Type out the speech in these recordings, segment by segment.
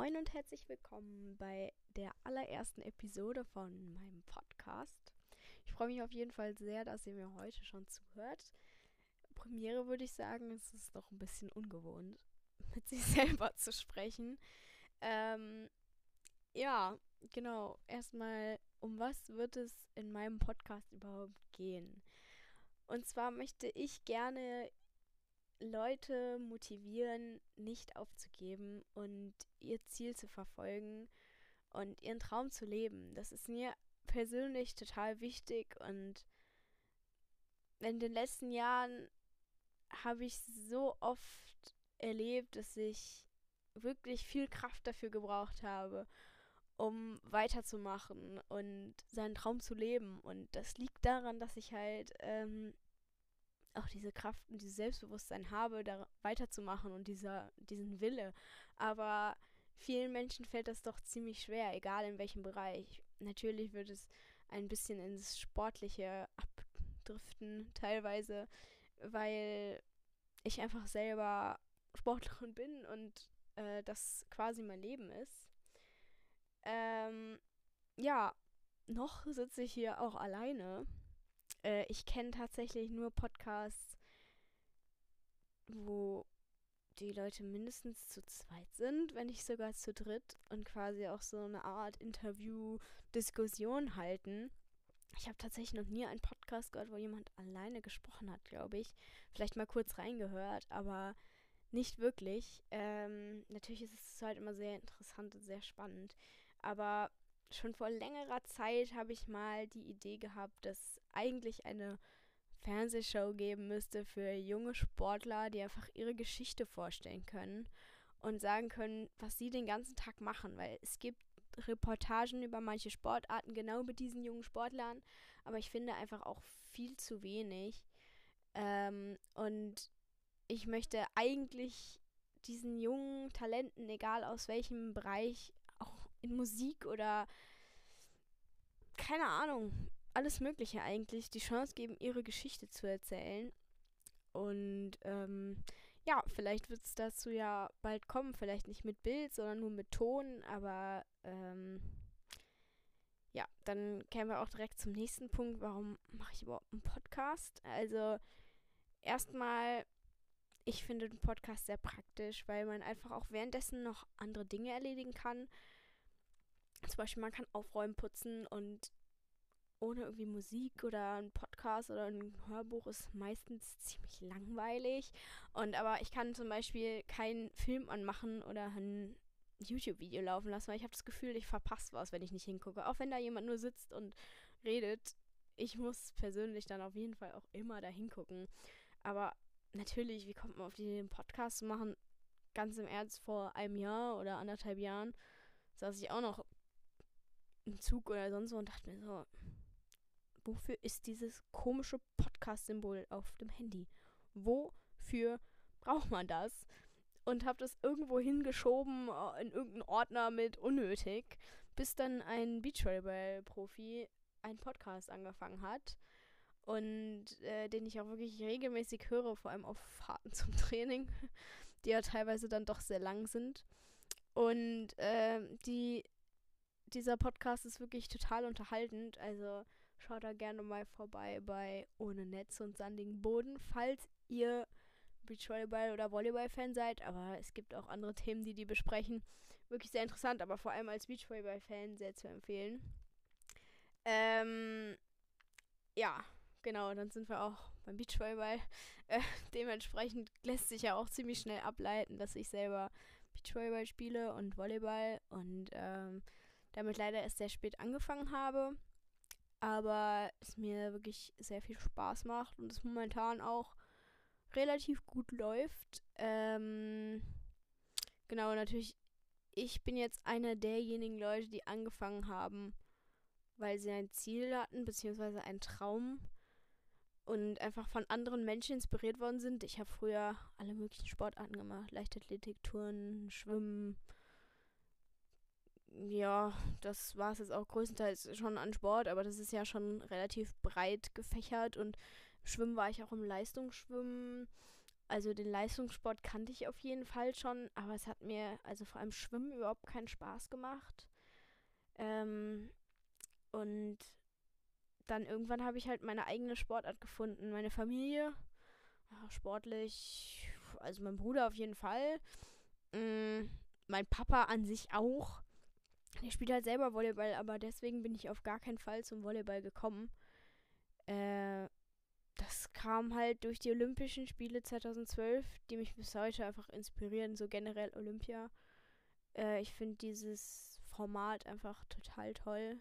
Moin und herzlich willkommen bei der allerersten Episode von meinem Podcast. Ich freue mich auf jeden Fall sehr, dass ihr mir heute schon zuhört. Premiere würde ich sagen, es ist noch ein bisschen ungewohnt, mit sich selber zu sprechen. Ähm, ja, genau. Erstmal, um was wird es in meinem Podcast überhaupt gehen? Und zwar möchte ich gerne Leute motivieren, nicht aufzugeben und ihr Ziel zu verfolgen und ihren Traum zu leben. Das ist mir persönlich total wichtig und in den letzten Jahren habe ich so oft erlebt, dass ich wirklich viel Kraft dafür gebraucht habe, um weiterzumachen und seinen Traum zu leben. Und das liegt daran, dass ich halt ähm, auch diese Kraft und dieses Selbstbewusstsein habe, da weiterzumachen und dieser, diesen Wille. Aber vielen Menschen fällt das doch ziemlich schwer, egal in welchem Bereich. Natürlich wird es ein bisschen ins Sportliche abdriften, teilweise, weil ich einfach selber Sportlerin bin und äh, das quasi mein Leben ist. Ähm, ja, noch sitze ich hier auch alleine äh, ich kenne tatsächlich nur Podcasts, wo die Leute mindestens zu zweit sind, wenn nicht sogar zu dritt und quasi auch so eine Art Interview-Diskussion halten. Ich habe tatsächlich noch nie einen Podcast gehört, wo jemand alleine gesprochen hat, glaube ich. Vielleicht mal kurz reingehört, aber nicht wirklich. Ähm, natürlich ist es halt immer sehr interessant und sehr spannend. Aber schon vor längerer Zeit habe ich mal die Idee gehabt, dass eigentlich eine Fernsehshow geben müsste für junge Sportler, die einfach ihre Geschichte vorstellen können und sagen können, was sie den ganzen Tag machen, weil es gibt Reportagen über manche Sportarten genau mit diesen jungen Sportlern, aber ich finde einfach auch viel zu wenig. Ähm, und ich möchte eigentlich diesen jungen Talenten, egal aus welchem Bereich, in Musik oder keine Ahnung, alles Mögliche eigentlich, die Chance geben, ihre Geschichte zu erzählen. Und ähm, ja, vielleicht wird es dazu ja bald kommen, vielleicht nicht mit Bild, sondern nur mit Ton, aber ähm, ja, dann kämen wir auch direkt zum nächsten Punkt. Warum mache ich überhaupt einen Podcast? Also erstmal, ich finde den Podcast sehr praktisch, weil man einfach auch währenddessen noch andere Dinge erledigen kann. Zum Beispiel, man kann aufräumen, putzen und ohne irgendwie Musik oder ein Podcast oder ein Hörbuch ist meistens ziemlich langweilig. Und aber ich kann zum Beispiel keinen Film anmachen oder ein YouTube-Video laufen lassen, weil ich habe das Gefühl, ich verpasse was, wenn ich nicht hingucke. Auch wenn da jemand nur sitzt und redet. Ich muss persönlich dann auf jeden Fall auch immer da hingucken. Aber natürlich, wie kommt man auf die Idee, einen Podcast zu machen? Ganz im Ernst, vor einem Jahr oder anderthalb Jahren saß ich auch noch im Zug oder sonst wo und dachte mir so, wofür ist dieses komische Podcast-Symbol auf dem Handy? Wofür braucht man das? Und habe das irgendwo hingeschoben äh, in irgendeinen Ordner mit unnötig, bis dann ein Beachvolleyball-Profi einen Podcast angefangen hat und äh, den ich auch wirklich regelmäßig höre, vor allem auf Fahrten zum Training, die ja teilweise dann doch sehr lang sind. Und äh, die dieser Podcast ist wirklich total unterhaltend. Also schaut da gerne mal vorbei bei Ohne Netz und sandigen Boden, falls ihr Beachvolleyball oder Volleyball-Fan seid. Aber es gibt auch andere Themen, die die besprechen. Wirklich sehr interessant, aber vor allem als Beachvolleyball-Fan sehr zu empfehlen. Ähm, ja, genau, dann sind wir auch beim Beachvolleyball. Äh, dementsprechend lässt sich ja auch ziemlich schnell ableiten, dass ich selber Beachvolleyball spiele und Volleyball und ähm, damit leider erst sehr spät angefangen habe. Aber es mir wirklich sehr viel Spaß macht und es momentan auch relativ gut läuft. Ähm, genau, natürlich, ich bin jetzt einer derjenigen Leute, die angefangen haben, weil sie ein Ziel hatten, beziehungsweise einen Traum und einfach von anderen Menschen inspiriert worden sind. Ich habe früher alle möglichen Sportarten gemacht: Leichtathletik, Touren, Schwimmen, ja, das war es jetzt auch größtenteils schon an Sport, aber das ist ja schon relativ breit gefächert und Schwimmen war ich auch im Leistungsschwimmen also den Leistungssport kannte ich auf jeden Fall schon, aber es hat mir, also vor allem Schwimmen, überhaupt keinen Spaß gemacht. Ähm, und dann irgendwann habe ich halt meine eigene Sportart gefunden. Meine Familie, sportlich, also mein Bruder auf jeden Fall. Mhm, mein Papa an sich auch. Der spielt halt selber Volleyball, aber deswegen bin ich auf gar keinen Fall zum Volleyball gekommen. Äh, das kam halt durch die Olympischen Spiele 2012, die mich bis heute einfach inspirieren, so generell Olympia. Äh, ich finde dieses Format einfach total toll.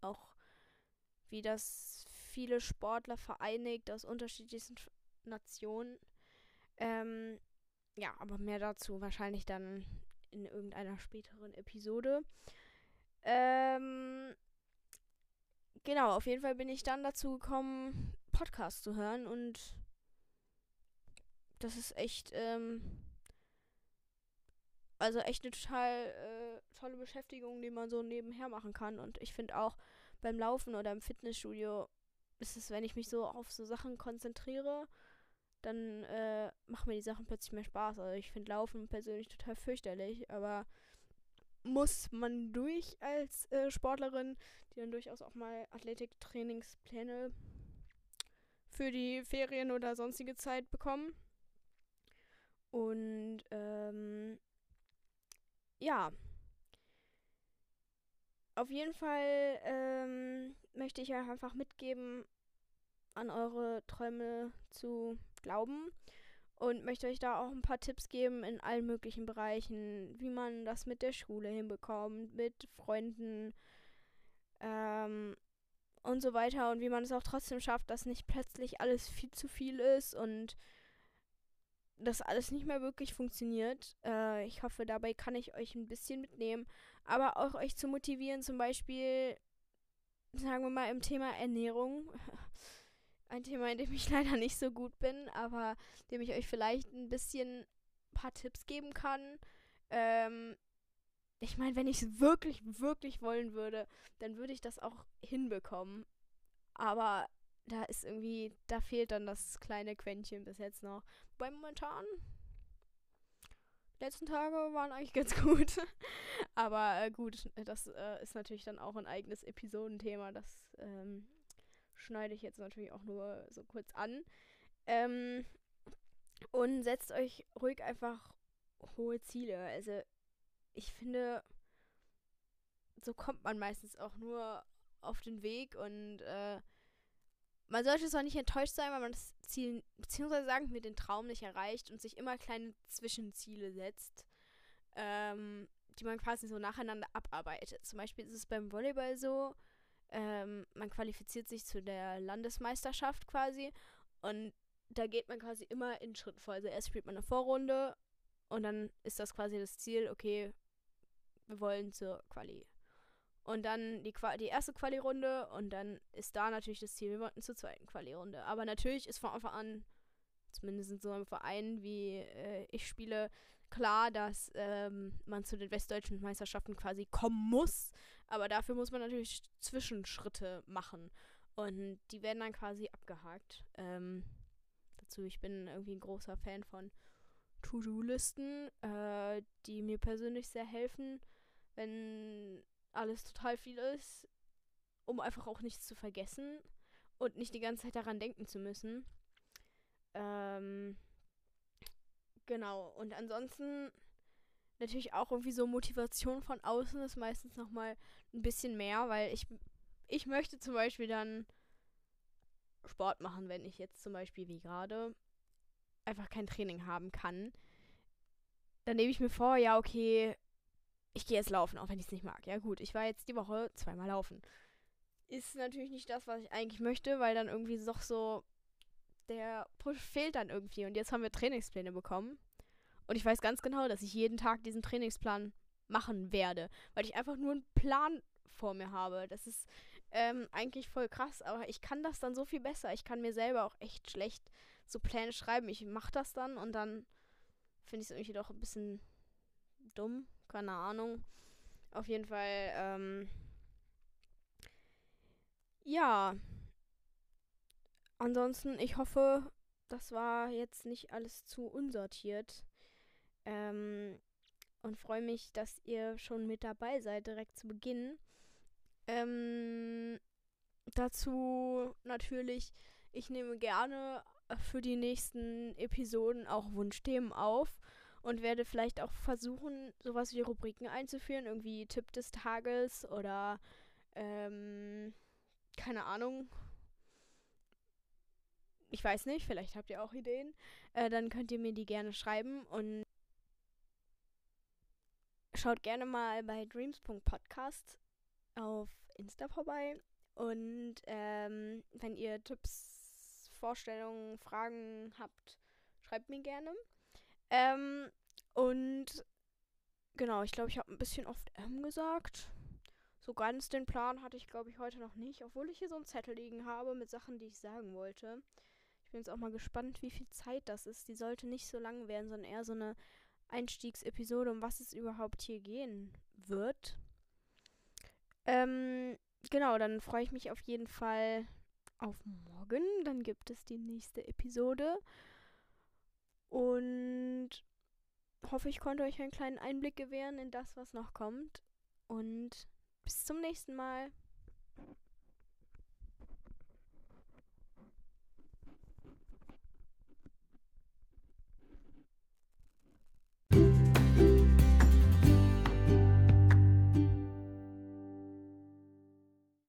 Auch wie das viele Sportler vereinigt aus unterschiedlichsten Nationen. Ähm, ja, aber mehr dazu wahrscheinlich dann in irgendeiner späteren Episode. Ähm, genau, auf jeden Fall bin ich dann dazu gekommen, Podcast zu hören und das ist echt, ähm, also echt eine total äh, tolle Beschäftigung, die man so nebenher machen kann. Und ich finde auch beim Laufen oder im Fitnessstudio ist es, wenn ich mich so auf so Sachen konzentriere, dann äh, machen mir die Sachen plötzlich mehr Spaß. Also ich finde Laufen persönlich total fürchterlich, aber muss man durch als äh, Sportlerin, die dann durchaus auch mal Athletiktrainingspläne für die Ferien oder sonstige Zeit bekommen. Und ähm, ja. Auf jeden Fall ähm, möchte ich euch einfach mitgeben, an eure Träume zu glauben und möchte euch da auch ein paar Tipps geben in allen möglichen Bereichen, wie man das mit der Schule hinbekommt, mit Freunden ähm, und so weiter und wie man es auch trotzdem schafft, dass nicht plötzlich alles viel zu viel ist und das alles nicht mehr wirklich funktioniert. Äh, ich hoffe, dabei kann ich euch ein bisschen mitnehmen, aber auch euch zu motivieren, zum Beispiel, sagen wir mal, im Thema Ernährung. Ein Thema, in dem ich leider nicht so gut bin, aber dem ich euch vielleicht ein bisschen ein paar Tipps geben kann. Ähm, ich meine, wenn ich es wirklich, wirklich wollen würde, dann würde ich das auch hinbekommen. Aber da ist irgendwie, da fehlt dann das kleine Quäntchen bis jetzt noch. Weil momentan, letzten Tage waren eigentlich ganz gut. Aber äh, gut, das äh, ist natürlich dann auch ein eigenes Episodenthema. Das ähm, schneide ich jetzt natürlich auch nur so kurz an. Ähm, und setzt euch ruhig einfach hohe Ziele. Also ich finde, so kommt man meistens auch nur auf den Weg und äh, man sollte zwar nicht enttäuscht sein, weil man das Ziel, beziehungsweise sagen wir, den Traum nicht erreicht und sich immer kleine Zwischenziele setzt, ähm, die man quasi so nacheinander abarbeitet. Zum Beispiel ist es beim Volleyball so, ähm, man qualifiziert sich zu der Landesmeisterschaft quasi und da geht man quasi immer in Schritten vor. Also erst spielt man eine Vorrunde und dann ist das quasi das Ziel, okay, wir wollen zur Quali. Und dann die, Qua die erste Quali-Runde und dann ist da natürlich das Ziel, wir wollten zur zweiten Quali-Runde. Aber natürlich ist von Anfang an, zumindest in so einem Verein wie äh, ich spiele, klar, dass ähm, man zu den westdeutschen Meisterschaften quasi kommen muss. Aber dafür muss man natürlich Zwischenschritte machen. Und die werden dann quasi abgehakt. Ähm, dazu, ich bin irgendwie ein großer Fan von To-Do-Listen, äh, die mir persönlich sehr helfen, wenn alles total viel ist, um einfach auch nichts zu vergessen und nicht die ganze Zeit daran denken zu müssen. Ähm, genau, und ansonsten natürlich auch irgendwie so Motivation von außen ist meistens nochmal ein bisschen mehr, weil ich, ich möchte zum Beispiel dann Sport machen, wenn ich jetzt zum Beispiel wie gerade einfach kein Training haben kann. Dann nehme ich mir vor, ja, okay, ich gehe jetzt laufen, auch wenn ich es nicht mag. Ja gut, ich war jetzt die Woche zweimal laufen. Ist natürlich nicht das, was ich eigentlich möchte, weil dann irgendwie doch so der Push fehlt dann irgendwie. Und jetzt haben wir Trainingspläne bekommen. Und ich weiß ganz genau, dass ich jeden Tag diesen Trainingsplan machen werde, weil ich einfach nur einen Plan vor mir habe. Das ist ähm, eigentlich voll krass, aber ich kann das dann so viel besser. Ich kann mir selber auch echt schlecht so Pläne schreiben. Ich mache das dann und dann finde ich es irgendwie doch ein bisschen dumm. Keine Ahnung. Auf jeden Fall, ähm, ja. Ansonsten, ich hoffe, das war jetzt nicht alles zu unsortiert. Ähm, und freue mich, dass ihr schon mit dabei seid, direkt zu Beginn. Ähm, dazu natürlich, ich nehme gerne für die nächsten Episoden auch Wunschthemen auf und werde vielleicht auch versuchen, sowas wie Rubriken einzuführen, irgendwie Tipp des Tages oder ähm, keine Ahnung. Ich weiß nicht, vielleicht habt ihr auch Ideen. Äh, dann könnt ihr mir die gerne schreiben und schaut gerne mal bei dreams.podcast auf Insta vorbei. Und ähm, wenn ihr Tipps, Vorstellungen, Fragen habt, schreibt mir gerne. Ähm, und genau, ich glaube, ich habe ein bisschen oft M gesagt. So ganz den Plan hatte ich, glaube ich, heute noch nicht, obwohl ich hier so einen Zettel liegen habe mit Sachen, die ich sagen wollte. Ich bin jetzt auch mal gespannt, wie viel Zeit das ist. Die sollte nicht so lang werden, sondern eher so eine Einstiegsepisode, um was es überhaupt hier gehen wird. Ähm, genau, dann freue ich mich auf jeden Fall auf morgen. Dann gibt es die nächste Episode. Und hoffe, ich konnte euch einen kleinen Einblick gewähren in das, was noch kommt. Und bis zum nächsten Mal.